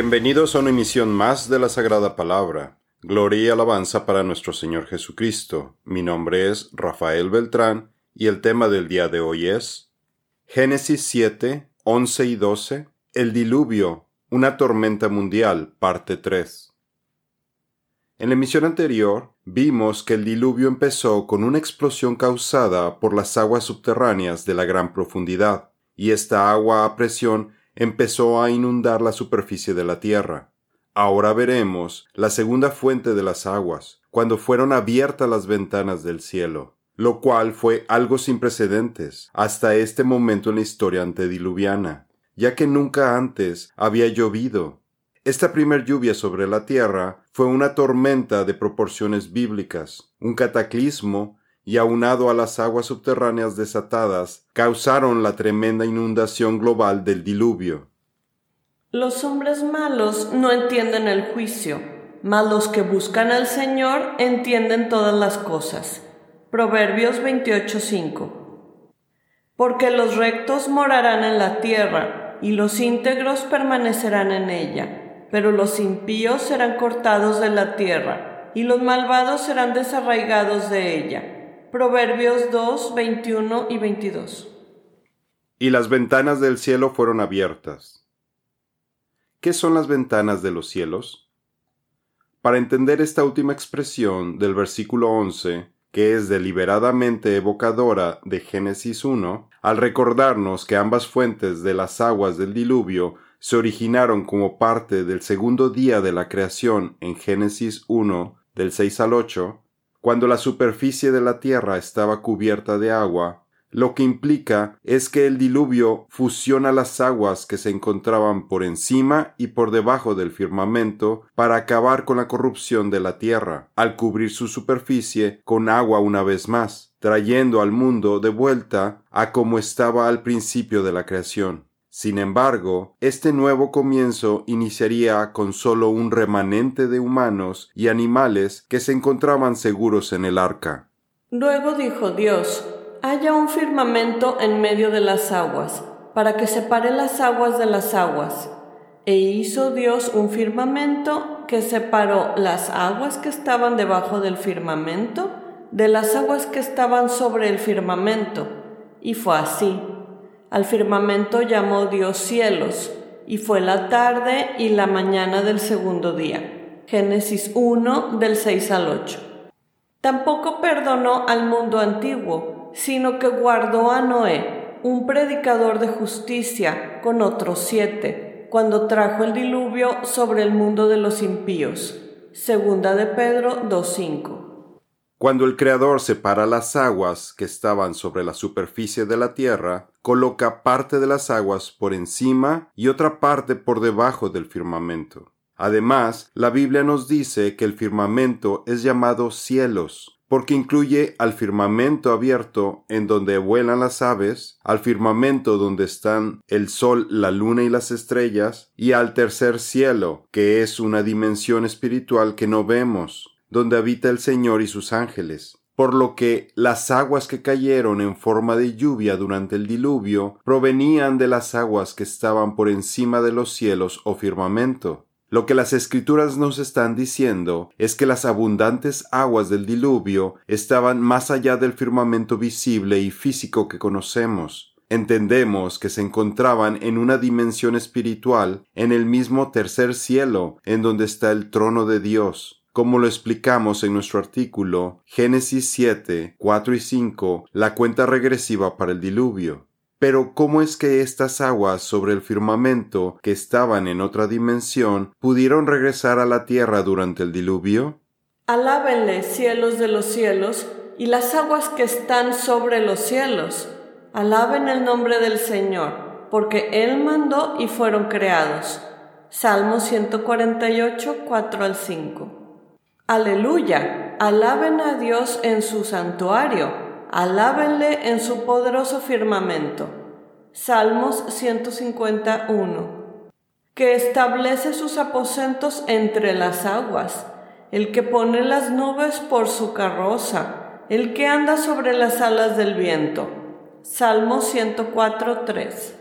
Bienvenidos a una emisión más de la Sagrada Palabra. Gloria y alabanza para nuestro Señor Jesucristo. Mi nombre es Rafael Beltrán y el tema del día de hoy es Génesis 7, 11 y 12, El diluvio, una tormenta mundial, parte 3. En la emisión anterior vimos que el diluvio empezó con una explosión causada por las aguas subterráneas de la gran profundidad, y esta agua a presión empezó a inundar la superficie de la tierra. Ahora veremos la segunda fuente de las aguas, cuando fueron abiertas las ventanas del cielo, lo cual fue algo sin precedentes hasta este momento en la historia antediluviana, ya que nunca antes había llovido. Esta primer lluvia sobre la tierra fue una tormenta de proporciones bíblicas, un cataclismo y aunado a las aguas subterráneas desatadas, causaron la tremenda inundación global del diluvio. Los hombres malos no entienden el juicio, mas los que buscan al Señor entienden todas las cosas. Proverbios 28:5 Porque los rectos morarán en la tierra, y los íntegros permanecerán en ella pero los impíos serán cortados de la tierra, y los malvados serán desarraigados de ella. Proverbios 2, 21 y 22. Y las ventanas del cielo fueron abiertas. ¿Qué son las ventanas de los cielos? Para entender esta última expresión del versículo 11, que es deliberadamente evocadora de Génesis 1, al recordarnos que ambas fuentes de las aguas del diluvio se originaron como parte del segundo día de la creación en Génesis 1 del 6 al 8, cuando la superficie de la tierra estaba cubierta de agua, lo que implica es que el diluvio fusiona las aguas que se encontraban por encima y por debajo del firmamento para acabar con la corrupción de la tierra, al cubrir su superficie con agua una vez más, trayendo al mundo de vuelta a como estaba al principio de la creación. Sin embargo, este nuevo comienzo iniciaría con solo un remanente de humanos y animales que se encontraban seguros en el arca. Luego dijo Dios, haya un firmamento en medio de las aguas, para que separe las aguas de las aguas. E hizo Dios un firmamento que separó las aguas que estaban debajo del firmamento de las aguas que estaban sobre el firmamento. Y fue así. Al firmamento llamó Dios cielos, y fue la tarde y la mañana del segundo día. Génesis 1 del 6 al 8. Tampoco perdonó al mundo antiguo, sino que guardó a Noé, un predicador de justicia, con otros siete, cuando trajo el diluvio sobre el mundo de los impíos. Segunda de Pedro 2.5. Cuando el Creador separa las aguas que estaban sobre la superficie de la tierra, coloca parte de las aguas por encima y otra parte por debajo del firmamento. Además, la Biblia nos dice que el firmamento es llamado cielos, porque incluye al firmamento abierto en donde vuelan las aves, al firmamento donde están el sol, la luna y las estrellas, y al tercer cielo, que es una dimensión espiritual que no vemos, donde habita el Señor y sus ángeles, por lo que las aguas que cayeron en forma de lluvia durante el diluvio provenían de las aguas que estaban por encima de los cielos o firmamento. Lo que las escrituras nos están diciendo es que las abundantes aguas del diluvio estaban más allá del firmamento visible y físico que conocemos. Entendemos que se encontraban en una dimensión espiritual, en el mismo tercer cielo, en donde está el trono de Dios como lo explicamos en nuestro artículo Génesis 7, 4 y 5, la cuenta regresiva para el diluvio. Pero ¿cómo es que estas aguas sobre el firmamento, que estaban en otra dimensión, pudieron regresar a la tierra durante el diluvio? Alábenle, cielos de los cielos, y las aguas que están sobre los cielos. Alaben el nombre del Señor, porque Él mandó y fueron creados. Salmo 148, 4 al 5. Aleluya, alaben a Dios en su santuario, alábenle en su poderoso firmamento. Salmos 151. Que establece sus aposentos entre las aguas, el que pone las nubes por su carroza, el que anda sobre las alas del viento. Salmo 104.3.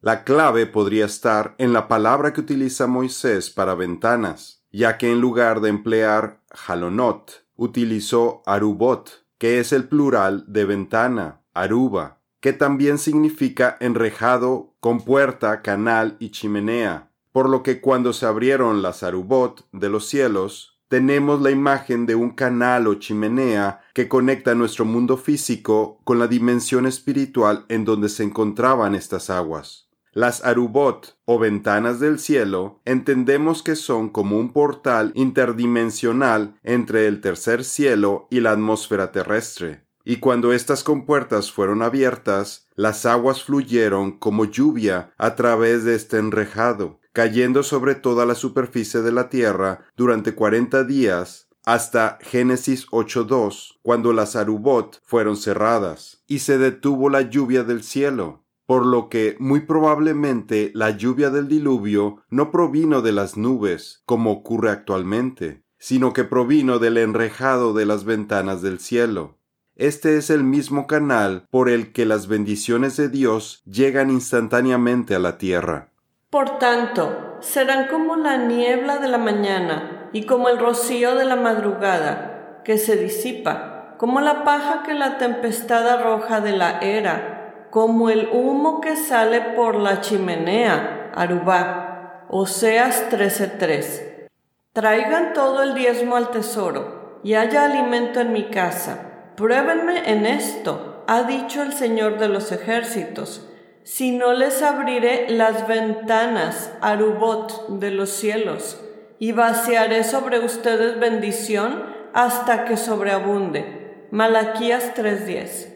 La clave podría estar en la palabra que utiliza Moisés para ventanas, ya que en lugar de emplear halonot, utilizó arubot, que es el plural de ventana, aruba, que también significa enrejado con puerta, canal y chimenea, por lo que cuando se abrieron las arubot de los cielos, tenemos la imagen de un canal o chimenea que conecta nuestro mundo físico con la dimensión espiritual en donde se encontraban estas aguas. Las arubot o ventanas del cielo entendemos que son como un portal interdimensional entre el tercer cielo y la atmósfera terrestre. Y cuando estas compuertas fueron abiertas, las aguas fluyeron como lluvia a través de este enrejado, cayendo sobre toda la superficie de la tierra durante cuarenta días hasta Génesis 8.2, cuando las arubot fueron cerradas, y se detuvo la lluvia del cielo por lo que muy probablemente la lluvia del diluvio no provino de las nubes, como ocurre actualmente, sino que provino del enrejado de las ventanas del cielo. Este es el mismo canal por el que las bendiciones de Dios llegan instantáneamente a la tierra. Por tanto, serán como la niebla de la mañana y como el rocío de la madrugada, que se disipa, como la paja que la tempestad arroja de la era, como el humo que sale por la chimenea, Arubá, Oseas 13:3. Traigan todo el diezmo al tesoro, y haya alimento en mi casa. Pruébenme en esto, ha dicho el Señor de los ejércitos, si no les abriré las ventanas, Arubot, de los cielos, y vaciaré sobre ustedes bendición hasta que sobreabunde. Malaquías 3:10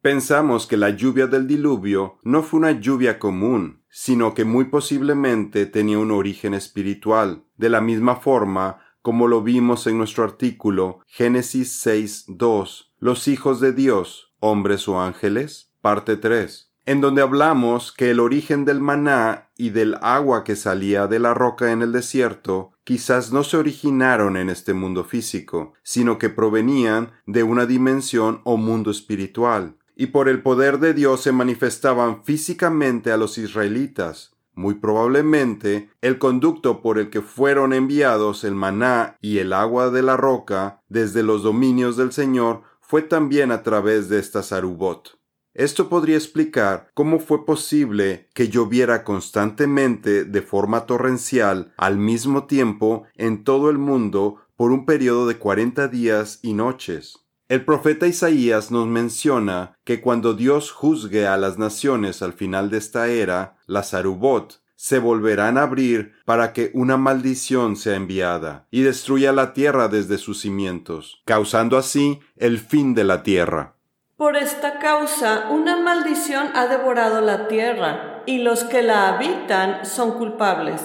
Pensamos que la lluvia del diluvio no fue una lluvia común, sino que muy posiblemente tenía un origen espiritual, de la misma forma como lo vimos en nuestro artículo Génesis 6.2, los hijos de Dios, hombres o ángeles, parte 3, en donde hablamos que el origen del maná y del agua que salía de la roca en el desierto quizás no se originaron en este mundo físico, sino que provenían de una dimensión o mundo espiritual y por el poder de Dios se manifestaban físicamente a los israelitas. Muy probablemente el conducto por el que fueron enviados el maná y el agua de la roca desde los dominios del Señor fue también a través de esta arubot. Esto podría explicar cómo fue posible que lloviera constantemente de forma torrencial al mismo tiempo en todo el mundo por un periodo de cuarenta días y noches. El profeta Isaías nos menciona que cuando Dios juzgue a las naciones al final de esta era, las Arubot se volverán a abrir para que una maldición sea enviada y destruya la tierra desde sus cimientos, causando así el fin de la tierra. Por esta causa, una maldición ha devorado la tierra, y los que la habitan son culpables.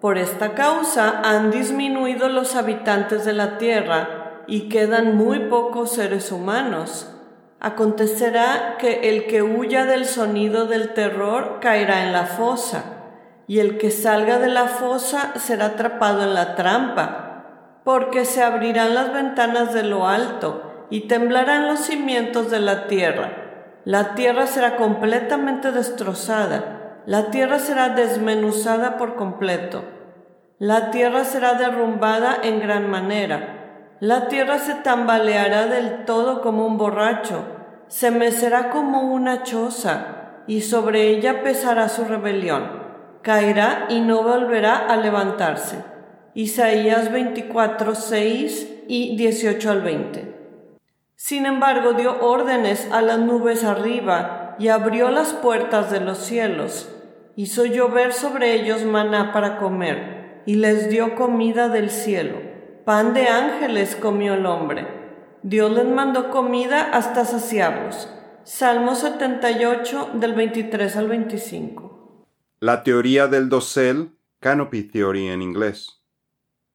Por esta causa han disminuido los habitantes de la tierra, y quedan muy pocos seres humanos. Acontecerá que el que huya del sonido del terror caerá en la fosa, y el que salga de la fosa será atrapado en la trampa, porque se abrirán las ventanas de lo alto y temblarán los cimientos de la tierra. La tierra será completamente destrozada, la tierra será desmenuzada por completo, la tierra será derrumbada en gran manera la tierra se tambaleará del todo como un borracho, se mecerá como una choza, y sobre ella pesará su rebelión. Caerá y no volverá a levantarse. Isaías 24, 6 y 18 al 20. Sin embargo, dio órdenes a las nubes arriba y abrió las puertas de los cielos. Hizo llover sobre ellos maná para comer, y les dio comida del cielo Pan de ángeles comió el hombre. Dios les mandó comida hasta saciarlos. Salmo 78 del 23 al 25. La teoría del dosel, Canopy Theory en inglés.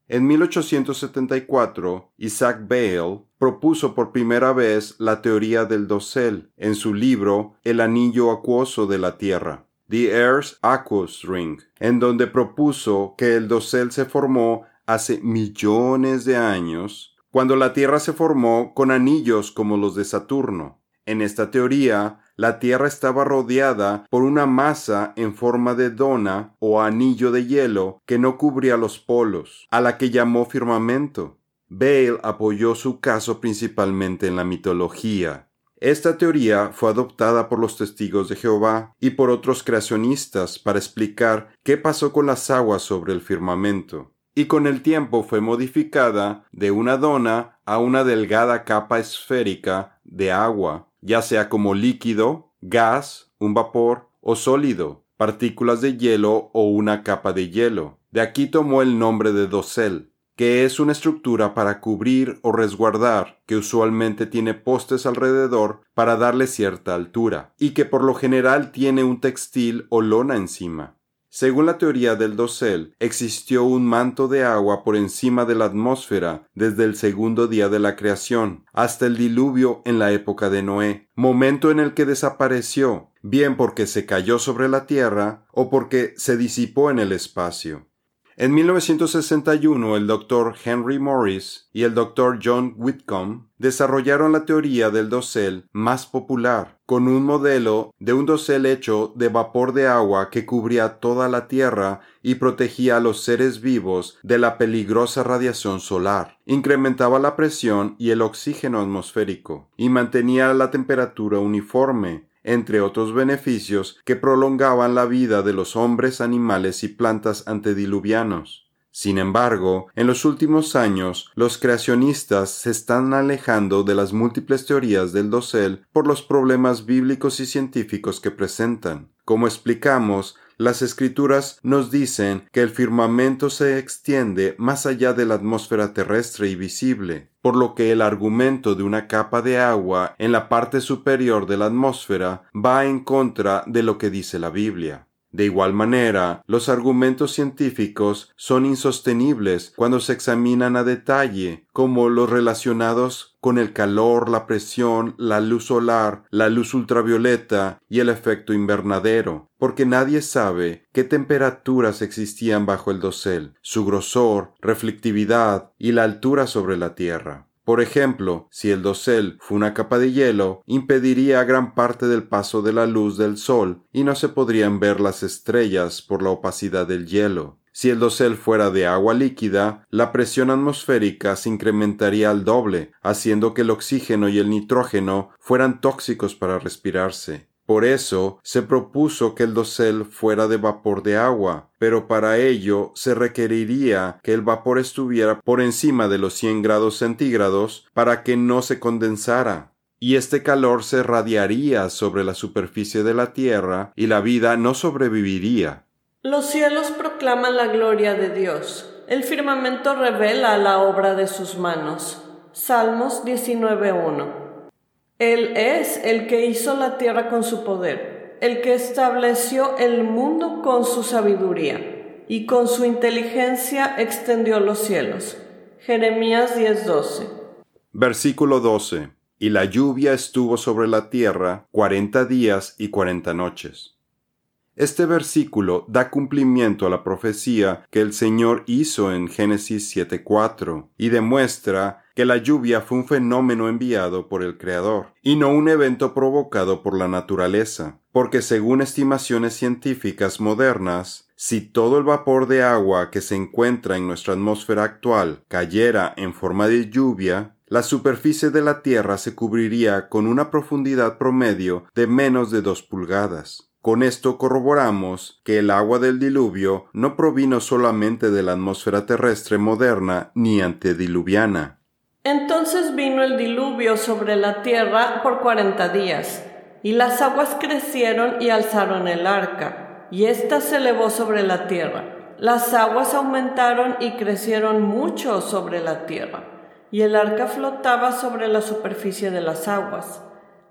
En 1874, Isaac Bale propuso por primera vez la teoría del dosel en su libro El anillo acuoso de la Tierra. The Earth's Aqueous Ring, en donde propuso que el dosel se formó hace millones de años, cuando la Tierra se formó con anillos como los de Saturno. En esta teoría, la Tierra estaba rodeada por una masa en forma de dona o anillo de hielo que no cubría los polos, a la que llamó firmamento. Bale apoyó su caso principalmente en la mitología. Esta teoría fue adoptada por los testigos de Jehová y por otros creacionistas para explicar qué pasó con las aguas sobre el firmamento y con el tiempo fue modificada de una dona a una delgada capa esférica de agua, ya sea como líquido, gas, un vapor o sólido, partículas de hielo o una capa de hielo. De aquí tomó el nombre de dosel, que es una estructura para cubrir o resguardar, que usualmente tiene postes alrededor para darle cierta altura, y que por lo general tiene un textil o lona encima. Según la teoría del dosel, existió un manto de agua por encima de la atmósfera desde el segundo día de la creación hasta el diluvio en la época de Noé, momento en el que desapareció, bien porque se cayó sobre la tierra o porque se disipó en el espacio. En 1961 el doctor Henry Morris y el doctor John Whitcomb desarrollaron la teoría del dosel más popular, con un modelo de un dosel hecho de vapor de agua que cubría toda la Tierra y protegía a los seres vivos de la peligrosa radiación solar, incrementaba la presión y el oxígeno atmosférico, y mantenía la temperatura uniforme, entre otros beneficios que prolongaban la vida de los hombres, animales y plantas antediluvianos. Sin embargo, en los últimos años, los creacionistas se están alejando de las múltiples teorías del dosel por los problemas bíblicos y científicos que presentan. Como explicamos, las escrituras nos dicen que el firmamento se extiende más allá de la atmósfera terrestre y visible, por lo que el argumento de una capa de agua en la parte superior de la atmósfera va en contra de lo que dice la Biblia. De igual manera, los argumentos científicos son insostenibles cuando se examinan a detalle, como los relacionados con el calor, la presión, la luz solar, la luz ultravioleta y el efecto invernadero, porque nadie sabe qué temperaturas existían bajo el dosel, su grosor, reflectividad y la altura sobre la Tierra. Por ejemplo, si el dosel fue una capa de hielo, impediría gran parte del paso de la luz del sol y no se podrían ver las estrellas por la opacidad del hielo. Si el dosel fuera de agua líquida, la presión atmosférica se incrementaría al doble, haciendo que el oxígeno y el nitrógeno fueran tóxicos para respirarse. Por eso se propuso que el dosel fuera de vapor de agua, pero para ello se requeriría que el vapor estuviera por encima de los 100 grados centígrados para que no se condensara. Y este calor se radiaría sobre la superficie de la tierra y la vida no sobreviviría. Los cielos proclaman la gloria de Dios. El firmamento revela la obra de sus manos. Salmos 19.1 él es el que hizo la tierra con su poder, el que estableció el mundo con su sabiduría, y con su inteligencia extendió los cielos. Jeremías 10:12. Versículo 12. Y la lluvia estuvo sobre la tierra cuarenta días y cuarenta noches. Este versículo da cumplimiento a la profecía que el Señor hizo en Génesis 7.4 y demuestra que la lluvia fue un fenómeno enviado por el Creador y no un evento provocado por la naturaleza, porque según estimaciones científicas modernas, si todo el vapor de agua que se encuentra en nuestra atmósfera actual cayera en forma de lluvia, la superficie de la Tierra se cubriría con una profundidad promedio de menos de dos pulgadas. Con esto corroboramos que el agua del diluvio no provino solamente de la atmósfera terrestre moderna ni antediluviana. Entonces vino el diluvio sobre la tierra por cuarenta días, y las aguas crecieron y alzaron el arca, y ésta se elevó sobre la tierra. Las aguas aumentaron y crecieron mucho sobre la tierra, y el arca flotaba sobre la superficie de las aguas.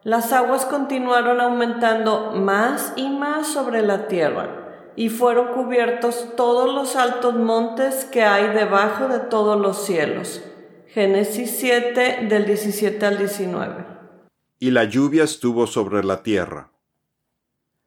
Las aguas continuaron aumentando más y más sobre la tierra, y fueron cubiertos todos los altos montes que hay debajo de todos los cielos. Génesis 7 del 17 al 19. Y la lluvia estuvo sobre la tierra.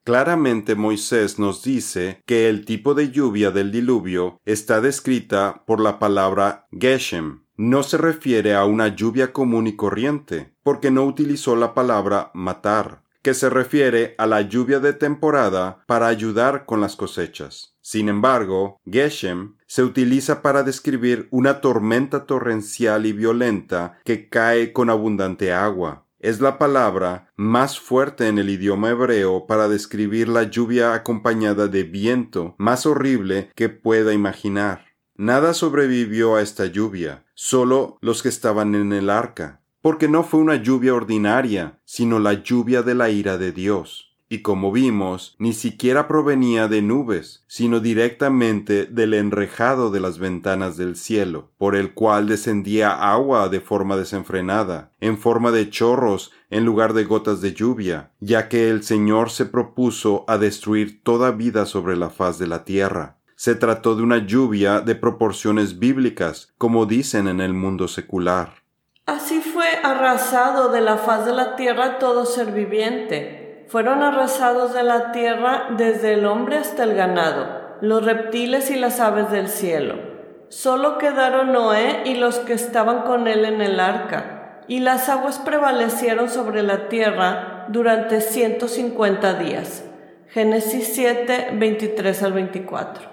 Claramente Moisés nos dice que el tipo de lluvia del diluvio está descrita por la palabra Geshem, no se refiere a una lluvia común y corriente, porque no utilizó la palabra matar. que se refiere a la lluvia de temporada para ayudar con las cosechas. Sin embargo, Geshem se utiliza para describir una tormenta torrencial y violenta que cae con abundante agua. Es la palabra más fuerte en el idioma hebreo para describir la lluvia acompañada de viento más horrible que pueda imaginar. Nada sobrevivió a esta lluvia, solo los que estaban en el arca, porque no fue una lluvia ordinaria, sino la lluvia de la ira de Dios y como vimos, ni siquiera provenía de nubes, sino directamente del enrejado de las ventanas del cielo, por el cual descendía agua de forma desenfrenada, en forma de chorros en lugar de gotas de lluvia, ya que el Señor se propuso a destruir toda vida sobre la faz de la tierra. Se trató de una lluvia de proporciones bíblicas, como dicen en el mundo secular. Así fue arrasado de la faz de la tierra todo ser viviente fueron arrasados de la tierra desde el hombre hasta el ganado, los reptiles y las aves del cielo. Solo quedaron Noé y los que estaban con él en el arca, y las aguas prevalecieron sobre la tierra durante ciento cincuenta días. Génesis 7, 23 al 24.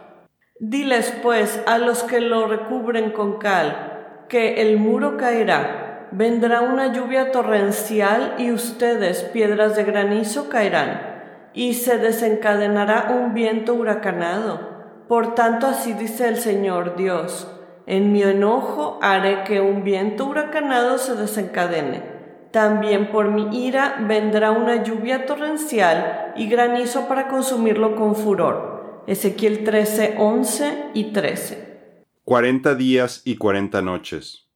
Diles pues a los que lo recubren con cal, que el muro caerá vendrá una lluvia torrencial y ustedes, piedras de granizo, caerán, y se desencadenará un viento huracanado. Por tanto, así dice el Señor Dios, en mi enojo haré que un viento huracanado se desencadene. También por mi ira vendrá una lluvia torrencial y granizo para consumirlo con furor. Ezequiel 13, 11 y 13. Cuarenta días y cuarenta noches.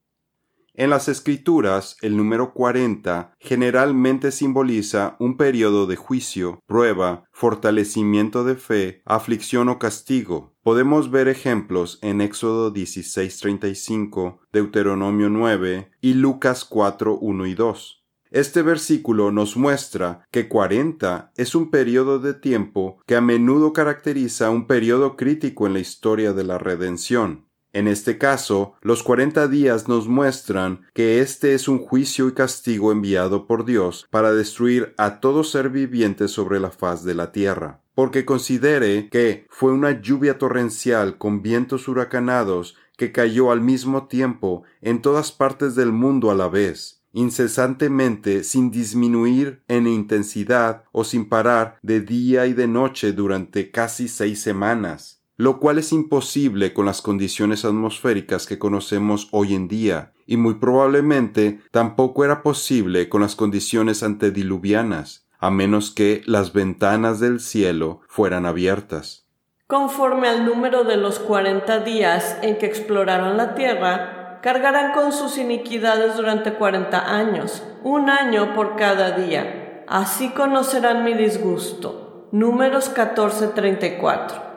En las escrituras, el número 40 generalmente simboliza un periodo de juicio, prueba, fortalecimiento de fe, aflicción o castigo. Podemos ver ejemplos en Éxodo 16:35, Deuteronomio 9 y Lucas 4, 1 y 2. Este versículo nos muestra que 40 es un periodo de tiempo que a menudo caracteriza un periodo crítico en la historia de la redención. En este caso, los cuarenta días nos muestran que este es un juicio y castigo enviado por Dios para destruir a todo ser viviente sobre la faz de la tierra. Porque considere que fue una lluvia torrencial con vientos huracanados que cayó al mismo tiempo en todas partes del mundo a la vez, incesantemente sin disminuir en intensidad o sin parar de día y de noche durante casi seis semanas lo cual es imposible con las condiciones atmosféricas que conocemos hoy en día, y muy probablemente tampoco era posible con las condiciones antediluvianas, a menos que las ventanas del cielo fueran abiertas. Conforme al número de los cuarenta días en que exploraron la tierra, cargarán con sus iniquidades durante cuarenta años, un año por cada día. Así conocerán mi disgusto. Números 14:34.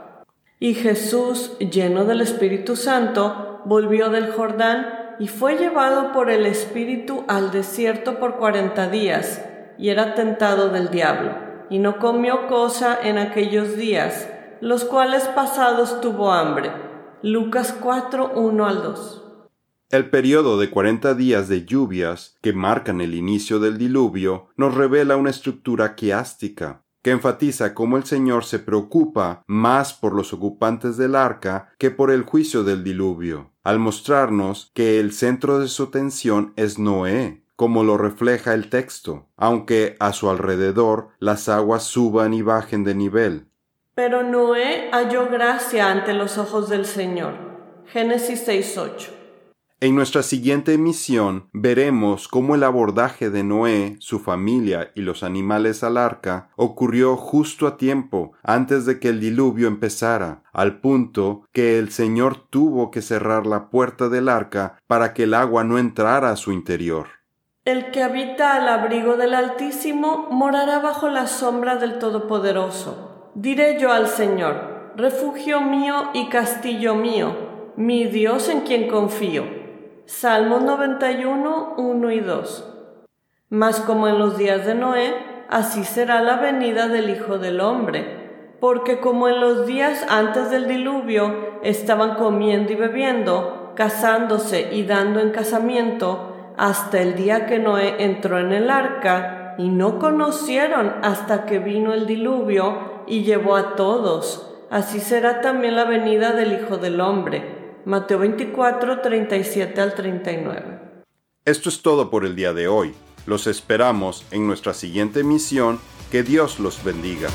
Y Jesús, lleno del Espíritu Santo, volvió del Jordán y fue llevado por el Espíritu al desierto por cuarenta días, y era tentado del diablo, y no comió cosa en aquellos días, los cuales pasados tuvo hambre. Lucas 4, 1 al 2. El periodo de cuarenta días de lluvias que marcan el inicio del diluvio nos revela una estructura quiástica, que enfatiza cómo el Señor se preocupa más por los ocupantes del arca que por el juicio del diluvio, al mostrarnos que el centro de su atención es Noé, como lo refleja el texto, aunque a su alrededor las aguas suban y bajen de nivel. Pero Noé halló gracia ante los ojos del Señor. Génesis 6:8 en nuestra siguiente emisión veremos cómo el abordaje de Noé, su familia y los animales al arca ocurrió justo a tiempo antes de que el diluvio empezara, al punto que el Señor tuvo que cerrar la puerta del arca para que el agua no entrara a su interior. El que habita al abrigo del Altísimo morará bajo la sombra del Todopoderoso. Diré yo al Señor, refugio mío y castillo mío, mi Dios en quien confío Salmos 91, 1 y 2. Mas como en los días de Noé, así será la venida del Hijo del Hombre, porque como en los días antes del diluvio estaban comiendo y bebiendo, casándose y dando en casamiento, hasta el día que Noé entró en el arca, y no conocieron hasta que vino el diluvio y llevó a todos. Así será también la venida del Hijo del Hombre. Mateo 24, 37 al 39. Esto es todo por el día de hoy. Los esperamos en nuestra siguiente misión. Que Dios los bendiga.